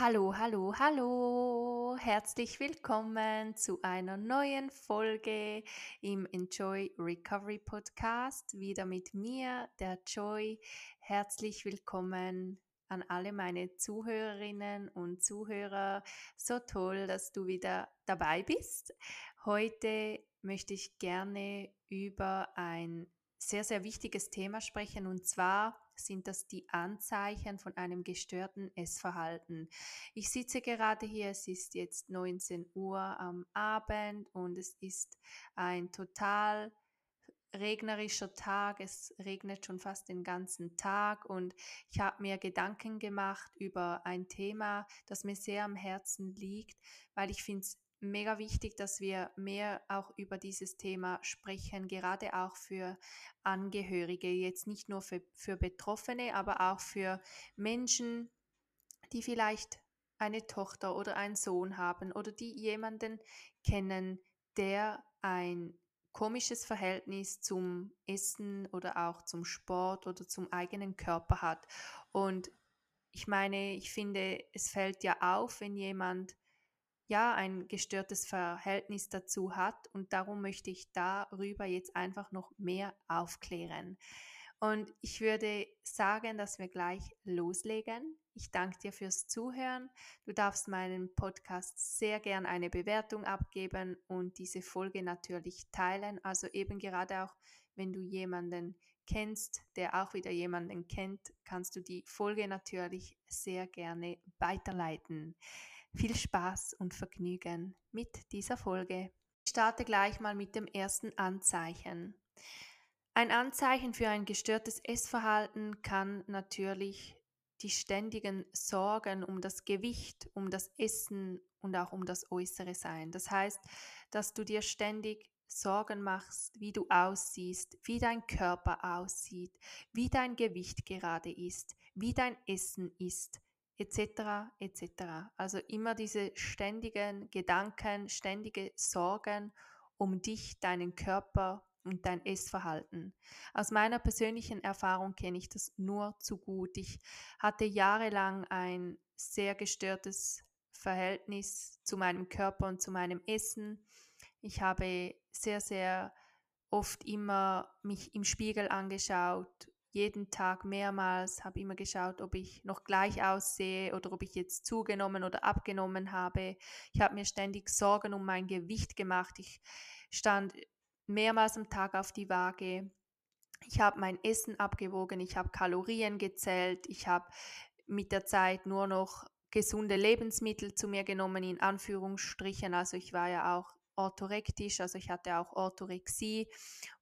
Hallo, hallo, hallo. Herzlich willkommen zu einer neuen Folge im Enjoy Recovery Podcast. Wieder mit mir, der Joy. Herzlich willkommen an alle meine Zuhörerinnen und Zuhörer. So toll, dass du wieder dabei bist. Heute möchte ich gerne über ein sehr, sehr wichtiges Thema sprechen und zwar sind das die Anzeichen von einem gestörten Essverhalten. Ich sitze gerade hier, es ist jetzt 19 Uhr am Abend und es ist ein total regnerischer Tag, es regnet schon fast den ganzen Tag und ich habe mir Gedanken gemacht über ein Thema, das mir sehr am Herzen liegt, weil ich finde es mega wichtig, dass wir mehr auch über dieses Thema sprechen, gerade auch für Angehörige, jetzt nicht nur für, für Betroffene, aber auch für Menschen, die vielleicht eine Tochter oder einen Sohn haben oder die jemanden kennen, der ein komisches Verhältnis zum Essen oder auch zum Sport oder zum eigenen Körper hat. Und ich meine, ich finde, es fällt ja auf, wenn jemand ja ein gestörtes Verhältnis dazu hat und darum möchte ich darüber jetzt einfach noch mehr aufklären. Und ich würde sagen, dass wir gleich loslegen. Ich danke dir fürs Zuhören. Du darfst meinen Podcast sehr gern eine Bewertung abgeben und diese Folge natürlich teilen. Also eben gerade auch, wenn du jemanden kennst, der auch wieder jemanden kennt, kannst du die Folge natürlich sehr gerne weiterleiten. Viel Spaß und Vergnügen mit dieser Folge. Ich starte gleich mal mit dem ersten Anzeichen. Ein Anzeichen für ein gestörtes Essverhalten kann natürlich die ständigen Sorgen um das Gewicht, um das Essen und auch um das Äußere sein. Das heißt, dass du dir ständig Sorgen machst, wie du aussiehst, wie dein Körper aussieht, wie dein Gewicht gerade ist, wie dein Essen ist, etc. etc. Also immer diese ständigen Gedanken, ständige Sorgen um dich, deinen Körper und dein Essverhalten. Aus meiner persönlichen Erfahrung kenne ich das nur zu gut. Ich hatte jahrelang ein sehr gestörtes Verhältnis zu meinem Körper und zu meinem Essen. Ich habe sehr, sehr oft immer mich im Spiegel angeschaut jeden Tag mehrmals, habe immer geschaut, ob ich noch gleich aussehe oder ob ich jetzt zugenommen oder abgenommen habe. Ich habe mir ständig Sorgen um mein Gewicht gemacht. Ich stand mehrmals am Tag auf die Waage. Ich habe mein Essen abgewogen, ich habe Kalorien gezählt, ich habe mit der Zeit nur noch gesunde Lebensmittel zu mir genommen, in Anführungsstrichen. Also ich war ja auch orthorektisch, also ich hatte auch Orthorexie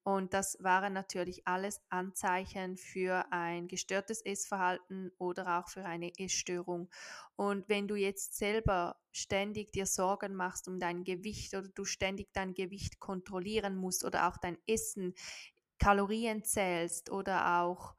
und das waren natürlich alles Anzeichen für ein gestörtes Essverhalten oder auch für eine Essstörung. Und wenn du jetzt selber ständig dir Sorgen machst um dein Gewicht oder du ständig dein Gewicht kontrollieren musst oder auch dein Essen, Kalorien zählst oder auch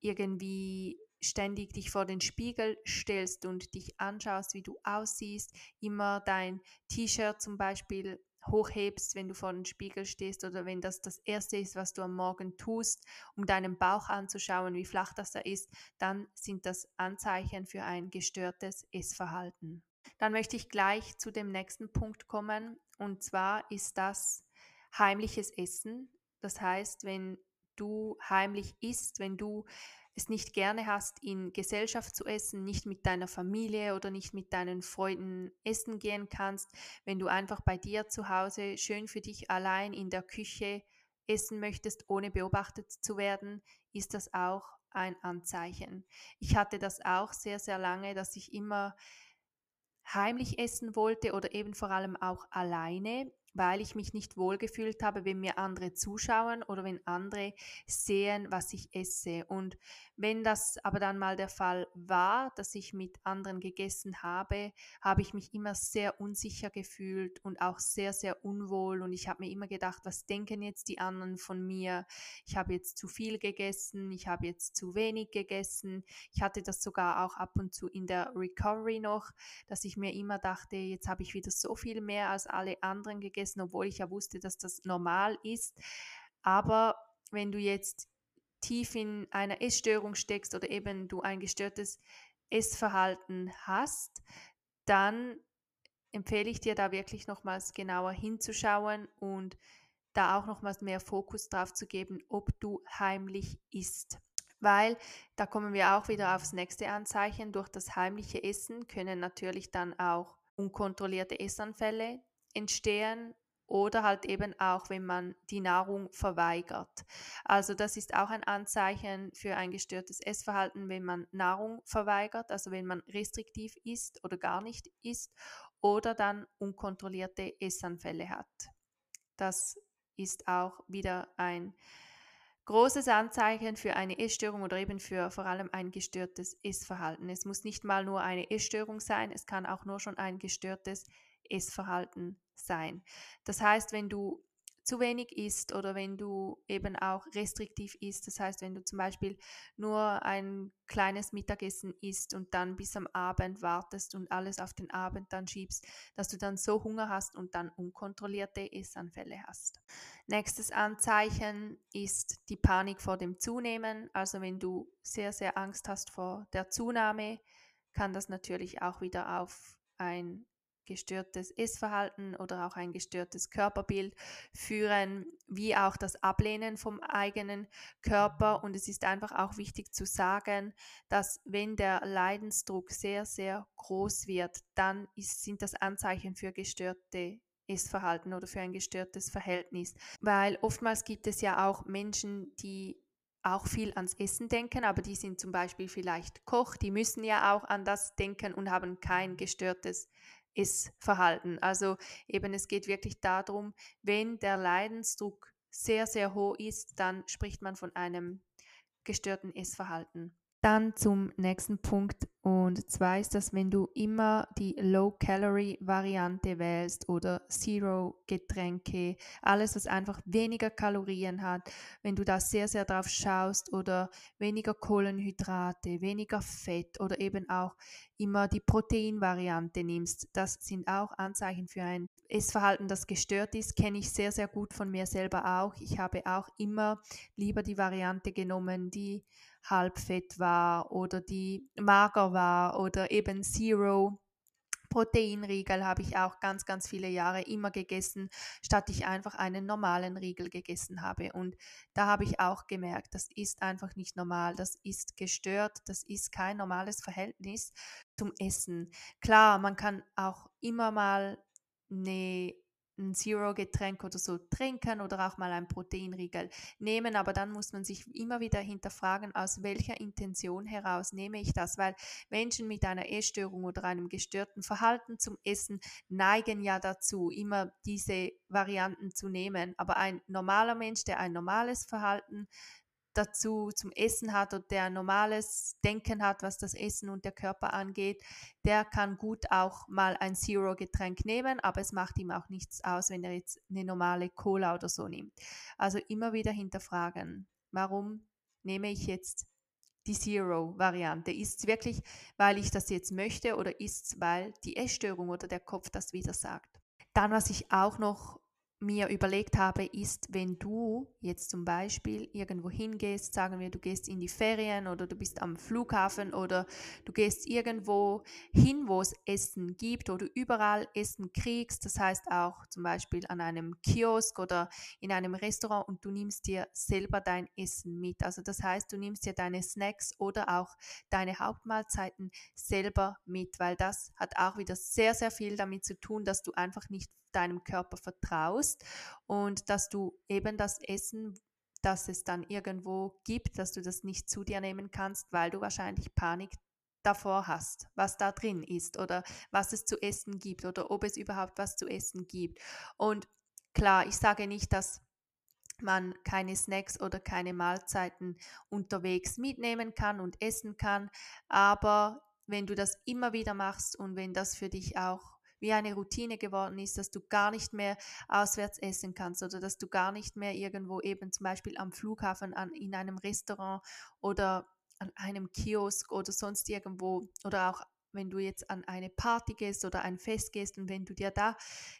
irgendwie ständig dich vor den Spiegel stellst und dich anschaust, wie du aussiehst, immer dein T-Shirt zum Beispiel hochhebst, wenn du vor dem Spiegel stehst oder wenn das das Erste ist, was du am Morgen tust, um deinen Bauch anzuschauen, wie flach das da ist, dann sind das Anzeichen für ein gestörtes Essverhalten. Dann möchte ich gleich zu dem nächsten Punkt kommen und zwar ist das heimliches Essen. Das heißt, wenn du heimlich isst, wenn du es nicht gerne hast, in Gesellschaft zu essen, nicht mit deiner Familie oder nicht mit deinen Freunden essen gehen kannst, wenn du einfach bei dir zu Hause schön für dich allein in der Küche essen möchtest, ohne beobachtet zu werden, ist das auch ein Anzeichen. Ich hatte das auch sehr, sehr lange, dass ich immer heimlich essen wollte oder eben vor allem auch alleine weil ich mich nicht wohlgefühlt habe, wenn mir andere zuschauen oder wenn andere sehen, was ich esse. Und wenn das aber dann mal der Fall war, dass ich mit anderen gegessen habe, habe ich mich immer sehr unsicher gefühlt und auch sehr, sehr unwohl. Und ich habe mir immer gedacht, was denken jetzt die anderen von mir? Ich habe jetzt zu viel gegessen, ich habe jetzt zu wenig gegessen. Ich hatte das sogar auch ab und zu in der Recovery noch, dass ich mir immer dachte, jetzt habe ich wieder so viel mehr als alle anderen gegessen essen, obwohl ich ja wusste, dass das normal ist. Aber wenn du jetzt tief in einer Essstörung steckst oder eben du ein gestörtes Essverhalten hast, dann empfehle ich dir da wirklich nochmals genauer hinzuschauen und da auch nochmals mehr Fokus drauf zu geben, ob du heimlich isst. Weil da kommen wir auch wieder aufs nächste Anzeichen. Durch das heimliche Essen können natürlich dann auch unkontrollierte Essanfälle entstehen oder halt eben auch, wenn man die Nahrung verweigert. Also das ist auch ein Anzeichen für ein gestörtes Essverhalten, wenn man Nahrung verweigert, also wenn man restriktiv isst oder gar nicht isst oder dann unkontrollierte Essanfälle hat. Das ist auch wieder ein großes Anzeichen für eine Essstörung oder eben für vor allem ein gestörtes Essverhalten. Es muss nicht mal nur eine Essstörung sein, es kann auch nur schon ein gestörtes Essverhalten sein. Das heißt, wenn du zu wenig isst oder wenn du eben auch restriktiv isst, das heißt, wenn du zum Beispiel nur ein kleines Mittagessen isst und dann bis am Abend wartest und alles auf den Abend dann schiebst, dass du dann so Hunger hast und dann unkontrollierte Essanfälle hast. Nächstes Anzeichen ist die Panik vor dem Zunehmen. Also wenn du sehr, sehr Angst hast vor der Zunahme, kann das natürlich auch wieder auf ein gestörtes Essverhalten oder auch ein gestörtes Körperbild führen, wie auch das Ablehnen vom eigenen Körper. Und es ist einfach auch wichtig zu sagen, dass wenn der Leidensdruck sehr, sehr groß wird, dann ist, sind das Anzeichen für gestörte Essverhalten oder für ein gestörtes Verhältnis. Weil oftmals gibt es ja auch Menschen, die auch viel ans Essen denken, aber die sind zum Beispiel vielleicht Koch, die müssen ja auch an das denken und haben kein gestörtes Essverhalten. Also eben es geht wirklich darum, wenn der Leidensdruck sehr, sehr hoch ist, dann spricht man von einem gestörten Essverhalten. Dann zum nächsten Punkt. Und zwar ist das, wenn du immer die Low-Calorie-Variante wählst oder Zero-Getränke, alles, was einfach weniger Kalorien hat, wenn du da sehr, sehr drauf schaust oder weniger Kohlenhydrate, weniger Fett oder eben auch immer die Proteinvariante nimmst, das sind auch Anzeichen für ein Essverhalten, das gestört ist, kenne ich sehr, sehr gut von mir selber auch. Ich habe auch immer lieber die Variante genommen, die halbfett war oder die mager war oder eben Zero. Proteinriegel habe ich auch ganz, ganz viele Jahre immer gegessen, statt ich einfach einen normalen Riegel gegessen habe. Und da habe ich auch gemerkt, das ist einfach nicht normal, das ist gestört, das ist kein normales Verhältnis zum Essen. Klar, man kann auch immer mal eine ein Zero-Getränk oder so trinken oder auch mal ein Proteinriegel nehmen, aber dann muss man sich immer wieder hinterfragen, aus welcher Intention heraus nehme ich das, weil Menschen mit einer Essstörung oder einem gestörten Verhalten zum Essen neigen ja dazu, immer diese Varianten zu nehmen, aber ein normaler Mensch, der ein normales Verhalten dazu zum Essen hat und der normales Denken hat, was das Essen und der Körper angeht, der kann gut auch mal ein Zero-Getränk nehmen, aber es macht ihm auch nichts aus, wenn er jetzt eine normale Cola oder so nimmt. Also immer wieder hinterfragen, warum nehme ich jetzt die Zero-Variante? Ist es wirklich, weil ich das jetzt möchte oder ist es, weil die Essstörung oder der Kopf das wieder sagt? Dann, was ich auch noch mir überlegt habe, ist, wenn du jetzt zum Beispiel irgendwo hingehst, sagen wir, du gehst in die Ferien oder du bist am Flughafen oder du gehst irgendwo hin, wo es Essen gibt oder überall Essen kriegst, das heißt auch zum Beispiel an einem Kiosk oder in einem Restaurant und du nimmst dir selber dein Essen mit. Also das heißt, du nimmst dir deine Snacks oder auch deine Hauptmahlzeiten selber mit, weil das hat auch wieder sehr, sehr viel damit zu tun, dass du einfach nicht deinem Körper vertraust und dass du eben das Essen, das es dann irgendwo gibt, dass du das nicht zu dir nehmen kannst, weil du wahrscheinlich Panik davor hast, was da drin ist oder was es zu essen gibt oder ob es überhaupt was zu essen gibt. Und klar, ich sage nicht, dass man keine Snacks oder keine Mahlzeiten unterwegs mitnehmen kann und essen kann, aber wenn du das immer wieder machst und wenn das für dich auch wie eine Routine geworden ist, dass du gar nicht mehr auswärts essen kannst oder dass du gar nicht mehr irgendwo eben zum Beispiel am Flughafen, an, in einem Restaurant oder an einem Kiosk oder sonst irgendwo oder auch wenn du jetzt an eine Party gehst oder ein Fest gehst und wenn du dir da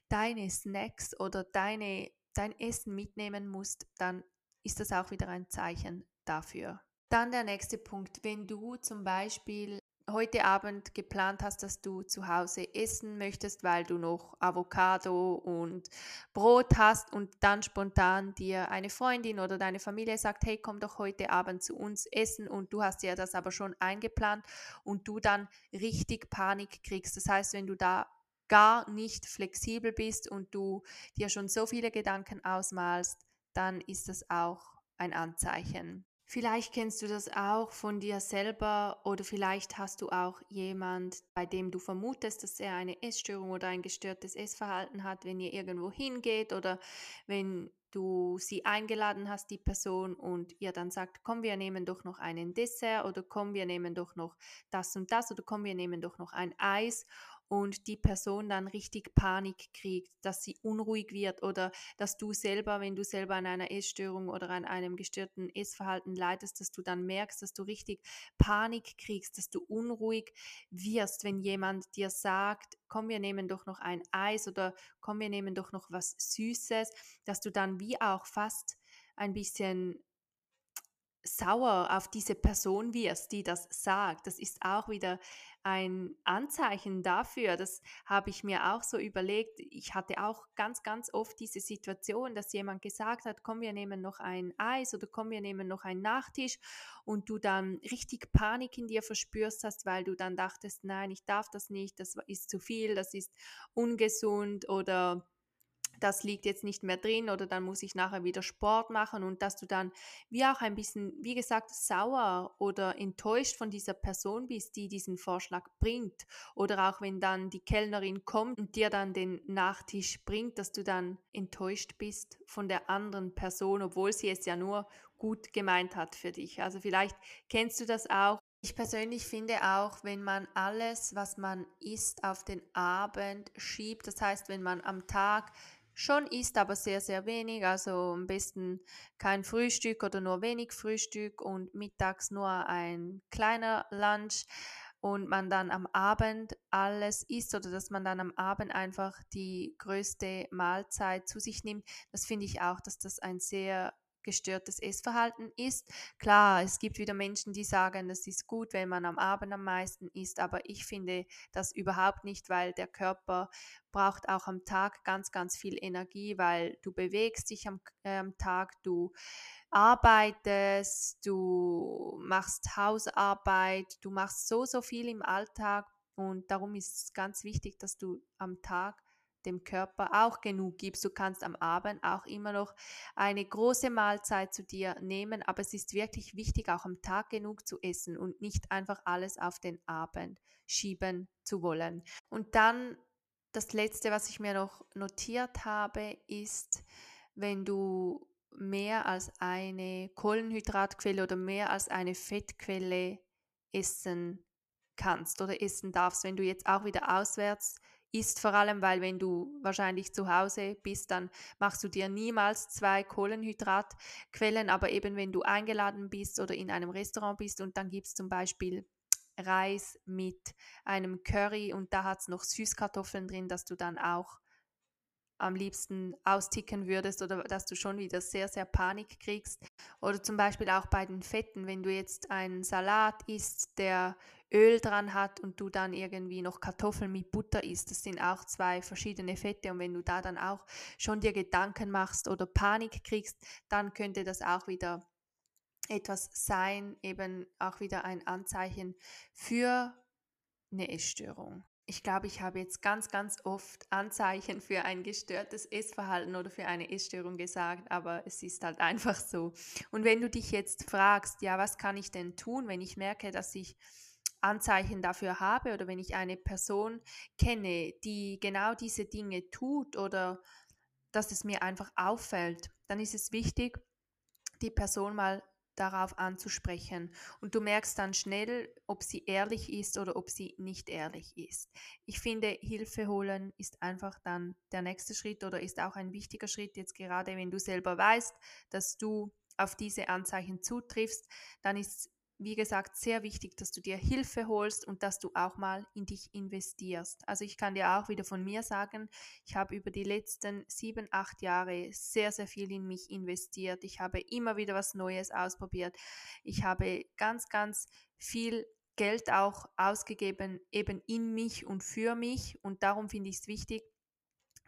deine Snacks oder deine, dein Essen mitnehmen musst, dann ist das auch wieder ein Zeichen dafür. Dann der nächste Punkt, wenn du zum Beispiel heute Abend geplant hast, dass du zu Hause essen möchtest, weil du noch Avocado und Brot hast und dann spontan dir eine Freundin oder deine Familie sagt, hey, komm doch heute Abend zu uns essen und du hast ja das aber schon eingeplant und du dann richtig Panik kriegst. Das heißt, wenn du da gar nicht flexibel bist und du dir schon so viele Gedanken ausmalst, dann ist das auch ein Anzeichen. Vielleicht kennst du das auch von dir selber oder vielleicht hast du auch jemand, bei dem du vermutest, dass er eine Essstörung oder ein gestörtes Essverhalten hat, wenn ihr irgendwo hingeht oder wenn du sie eingeladen hast, die Person, und ihr dann sagt, komm, wir nehmen doch noch einen Dessert oder komm, wir nehmen doch noch das und das oder komm, wir nehmen doch noch ein Eis und die Person dann richtig Panik kriegt, dass sie unruhig wird oder dass du selber, wenn du selber an einer Essstörung oder an einem gestörten Essverhalten leidest, dass du dann merkst, dass du richtig Panik kriegst, dass du unruhig wirst, wenn jemand dir sagt, komm, wir nehmen doch noch ein Eis oder komm, wir nehmen doch noch was Süßes, dass du dann wie auch fast ein bisschen sauer auf diese Person wirst, die das sagt. Das ist auch wieder ein Anzeichen dafür. Das habe ich mir auch so überlegt. Ich hatte auch ganz, ganz oft diese Situation, dass jemand gesagt hat, komm, wir nehmen noch ein Eis oder komm, wir nehmen noch einen Nachtisch und du dann richtig Panik in dir verspürst hast, weil du dann dachtest, nein, ich darf das nicht, das ist zu viel, das ist ungesund oder das liegt jetzt nicht mehr drin oder dann muss ich nachher wieder Sport machen und dass du dann wie auch ein bisschen, wie gesagt, sauer oder enttäuscht von dieser Person bist, die diesen Vorschlag bringt oder auch wenn dann die Kellnerin kommt und dir dann den Nachtisch bringt, dass du dann enttäuscht bist von der anderen Person, obwohl sie es ja nur gut gemeint hat für dich. Also vielleicht kennst du das auch. Ich persönlich finde auch, wenn man alles, was man isst, auf den Abend schiebt, das heißt, wenn man am Tag schon isst, aber sehr, sehr wenig. Also am besten kein Frühstück oder nur wenig Frühstück und mittags nur ein kleiner Lunch und man dann am Abend alles isst oder dass man dann am Abend einfach die größte Mahlzeit zu sich nimmt. Das finde ich auch, dass das ein sehr gestörtes Essverhalten ist. Klar, es gibt wieder Menschen, die sagen, das ist gut, wenn man am Abend am meisten isst, aber ich finde das überhaupt nicht, weil der Körper braucht auch am Tag ganz, ganz viel Energie, weil du bewegst dich am, äh, am Tag, du arbeitest, du machst Hausarbeit, du machst so, so viel im Alltag und darum ist es ganz wichtig, dass du am Tag dem Körper auch genug gibst. Du kannst am Abend auch immer noch eine große Mahlzeit zu dir nehmen, aber es ist wirklich wichtig, auch am Tag genug zu essen und nicht einfach alles auf den Abend schieben zu wollen. Und dann das Letzte, was ich mir noch notiert habe, ist, wenn du mehr als eine Kohlenhydratquelle oder mehr als eine Fettquelle essen kannst oder essen darfst. Wenn du jetzt auch wieder auswärts isst, vor allem weil wenn du wahrscheinlich zu Hause bist, dann machst du dir niemals zwei Kohlenhydratquellen, aber eben wenn du eingeladen bist oder in einem Restaurant bist und dann gibt es zum Beispiel Reis mit einem Curry und da hat es noch Süßkartoffeln drin, dass du dann auch am liebsten austicken würdest oder dass du schon wieder sehr, sehr Panik kriegst. Oder zum Beispiel auch bei den Fetten, wenn du jetzt einen Salat isst, der Öl dran hat und du dann irgendwie noch Kartoffeln mit Butter isst. Das sind auch zwei verschiedene Fette und wenn du da dann auch schon dir Gedanken machst oder Panik kriegst, dann könnte das auch wieder etwas sein, eben auch wieder ein Anzeichen für eine Essstörung. Ich glaube, ich habe jetzt ganz, ganz oft Anzeichen für ein gestörtes Essverhalten oder für eine Essstörung gesagt, aber es ist halt einfach so. Und wenn du dich jetzt fragst, ja, was kann ich denn tun, wenn ich merke, dass ich Anzeichen dafür habe oder wenn ich eine Person kenne, die genau diese Dinge tut oder dass es mir einfach auffällt, dann ist es wichtig, die Person mal darauf anzusprechen. Und du merkst dann schnell, ob sie ehrlich ist oder ob sie nicht ehrlich ist. Ich finde, Hilfe holen ist einfach dann der nächste Schritt oder ist auch ein wichtiger Schritt, jetzt gerade wenn du selber weißt, dass du auf diese Anzeichen zutriffst, dann ist wie gesagt, sehr wichtig, dass du dir Hilfe holst und dass du auch mal in dich investierst. Also ich kann dir auch wieder von mir sagen, ich habe über die letzten sieben, acht Jahre sehr, sehr viel in mich investiert. Ich habe immer wieder was Neues ausprobiert. Ich habe ganz, ganz viel Geld auch ausgegeben, eben in mich und für mich. Und darum finde ich es wichtig,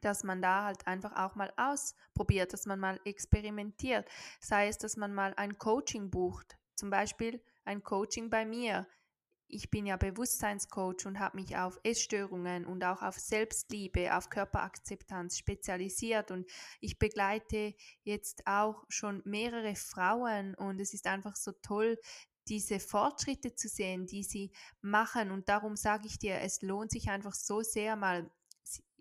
dass man da halt einfach auch mal ausprobiert, dass man mal experimentiert. Sei es, dass man mal ein Coaching bucht, zum Beispiel ein Coaching bei mir. Ich bin ja Bewusstseinscoach und habe mich auf Essstörungen und auch auf Selbstliebe, auf Körperakzeptanz spezialisiert und ich begleite jetzt auch schon mehrere Frauen und es ist einfach so toll, diese Fortschritte zu sehen, die sie machen. Und darum sage ich dir, es lohnt sich einfach so sehr mal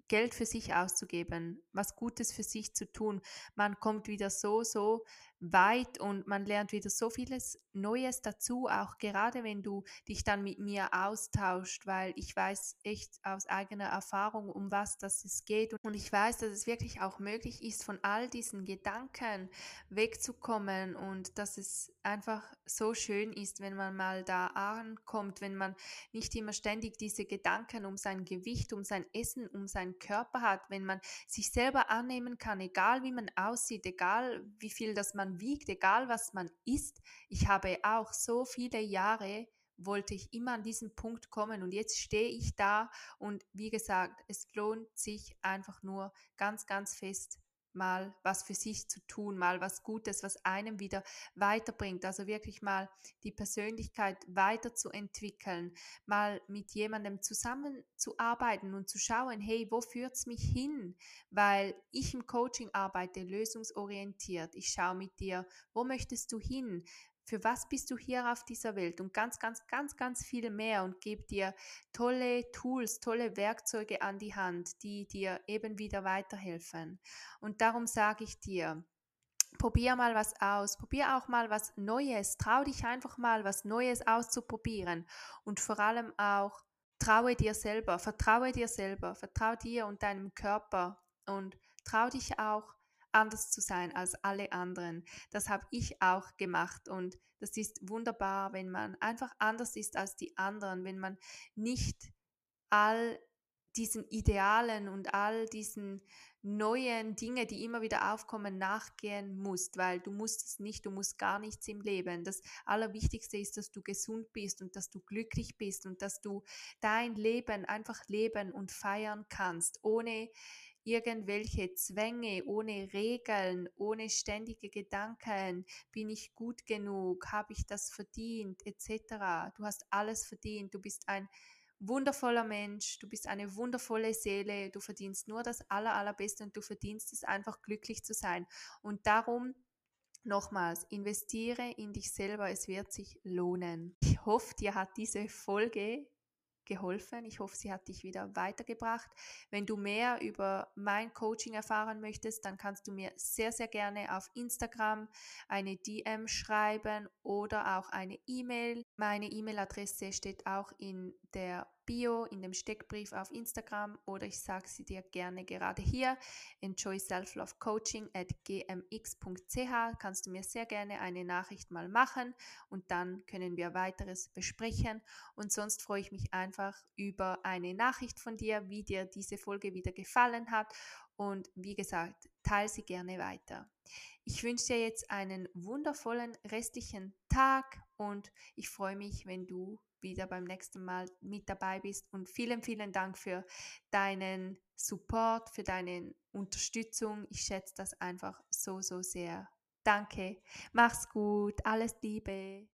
Geld für sich auszugeben, was Gutes für sich zu tun. Man kommt wieder so, so weit und man lernt wieder so vieles Neues dazu, auch gerade wenn du dich dann mit mir austauscht, weil ich weiß echt aus eigener Erfahrung, um was das es geht. Und ich weiß, dass es wirklich auch möglich ist, von all diesen Gedanken wegzukommen und dass es einfach so schön ist, wenn man mal da ankommt, wenn man nicht immer ständig diese Gedanken um sein Gewicht, um sein Essen, um seinen Körper hat, wenn man sich selber annehmen kann, egal wie man aussieht, egal wie viel das man man wiegt, egal was man isst. Ich habe auch so viele Jahre wollte ich immer an diesen Punkt kommen und jetzt stehe ich da und wie gesagt, es lohnt sich einfach nur ganz, ganz fest mal was für sich zu tun, mal was Gutes, was einem wieder weiterbringt. Also wirklich mal die Persönlichkeit weiterzuentwickeln, mal mit jemandem zusammenzuarbeiten und zu schauen, hey, wo führt es mich hin? Weil ich im Coaching arbeite lösungsorientiert. Ich schaue mit dir, wo möchtest du hin? Für was bist du hier auf dieser Welt? Und ganz, ganz, ganz, ganz viel mehr und gebe dir tolle Tools, tolle Werkzeuge an die Hand, die dir eben wieder weiterhelfen. Und darum sage ich dir, probier mal was aus, probier auch mal was Neues, trau dich einfach mal was Neues auszuprobieren. Und vor allem auch traue dir selber, vertraue dir selber, vertraue dir und deinem Körper. Und trau dich auch anders zu sein als alle anderen. Das habe ich auch gemacht und das ist wunderbar, wenn man einfach anders ist als die anderen, wenn man nicht all diesen Idealen und all diesen neuen Dinge, die immer wieder aufkommen, nachgehen musst, weil du musst es nicht, du musst gar nichts im Leben. Das Allerwichtigste ist, dass du gesund bist und dass du glücklich bist und dass du dein Leben einfach leben und feiern kannst, ohne irgendwelche Zwänge, ohne Regeln, ohne ständige Gedanken, bin ich gut genug, habe ich das verdient, etc. Du hast alles verdient, du bist ein wundervoller Mensch, du bist eine wundervolle Seele, du verdienst nur das Aller, Allerbeste und du verdienst es einfach glücklich zu sein. Und darum Nochmals, investiere in dich selber, es wird sich lohnen. Ich hoffe, dir hat diese Folge geholfen. Ich hoffe, sie hat dich wieder weitergebracht. Wenn du mehr über mein Coaching erfahren möchtest, dann kannst du mir sehr, sehr gerne auf Instagram eine DM schreiben oder auch eine E-Mail. Meine E-Mail-Adresse steht auch in der Bio, in dem Steckbrief auf Instagram oder ich sage sie dir gerne gerade hier. Enjoy Self-Love Coaching at gmx.ch kannst du mir sehr gerne eine Nachricht mal machen und dann können wir weiteres besprechen. Und sonst freue ich mich einfach über eine Nachricht von dir, wie dir diese Folge wieder gefallen hat. Und wie gesagt, teile sie gerne weiter. Ich wünsche dir jetzt einen wundervollen restlichen Tag und ich freue mich, wenn du wieder beim nächsten Mal mit dabei bist. Und vielen, vielen Dank für deinen Support, für deine Unterstützung. Ich schätze das einfach so, so sehr. Danke. Mach's gut. Alles Liebe.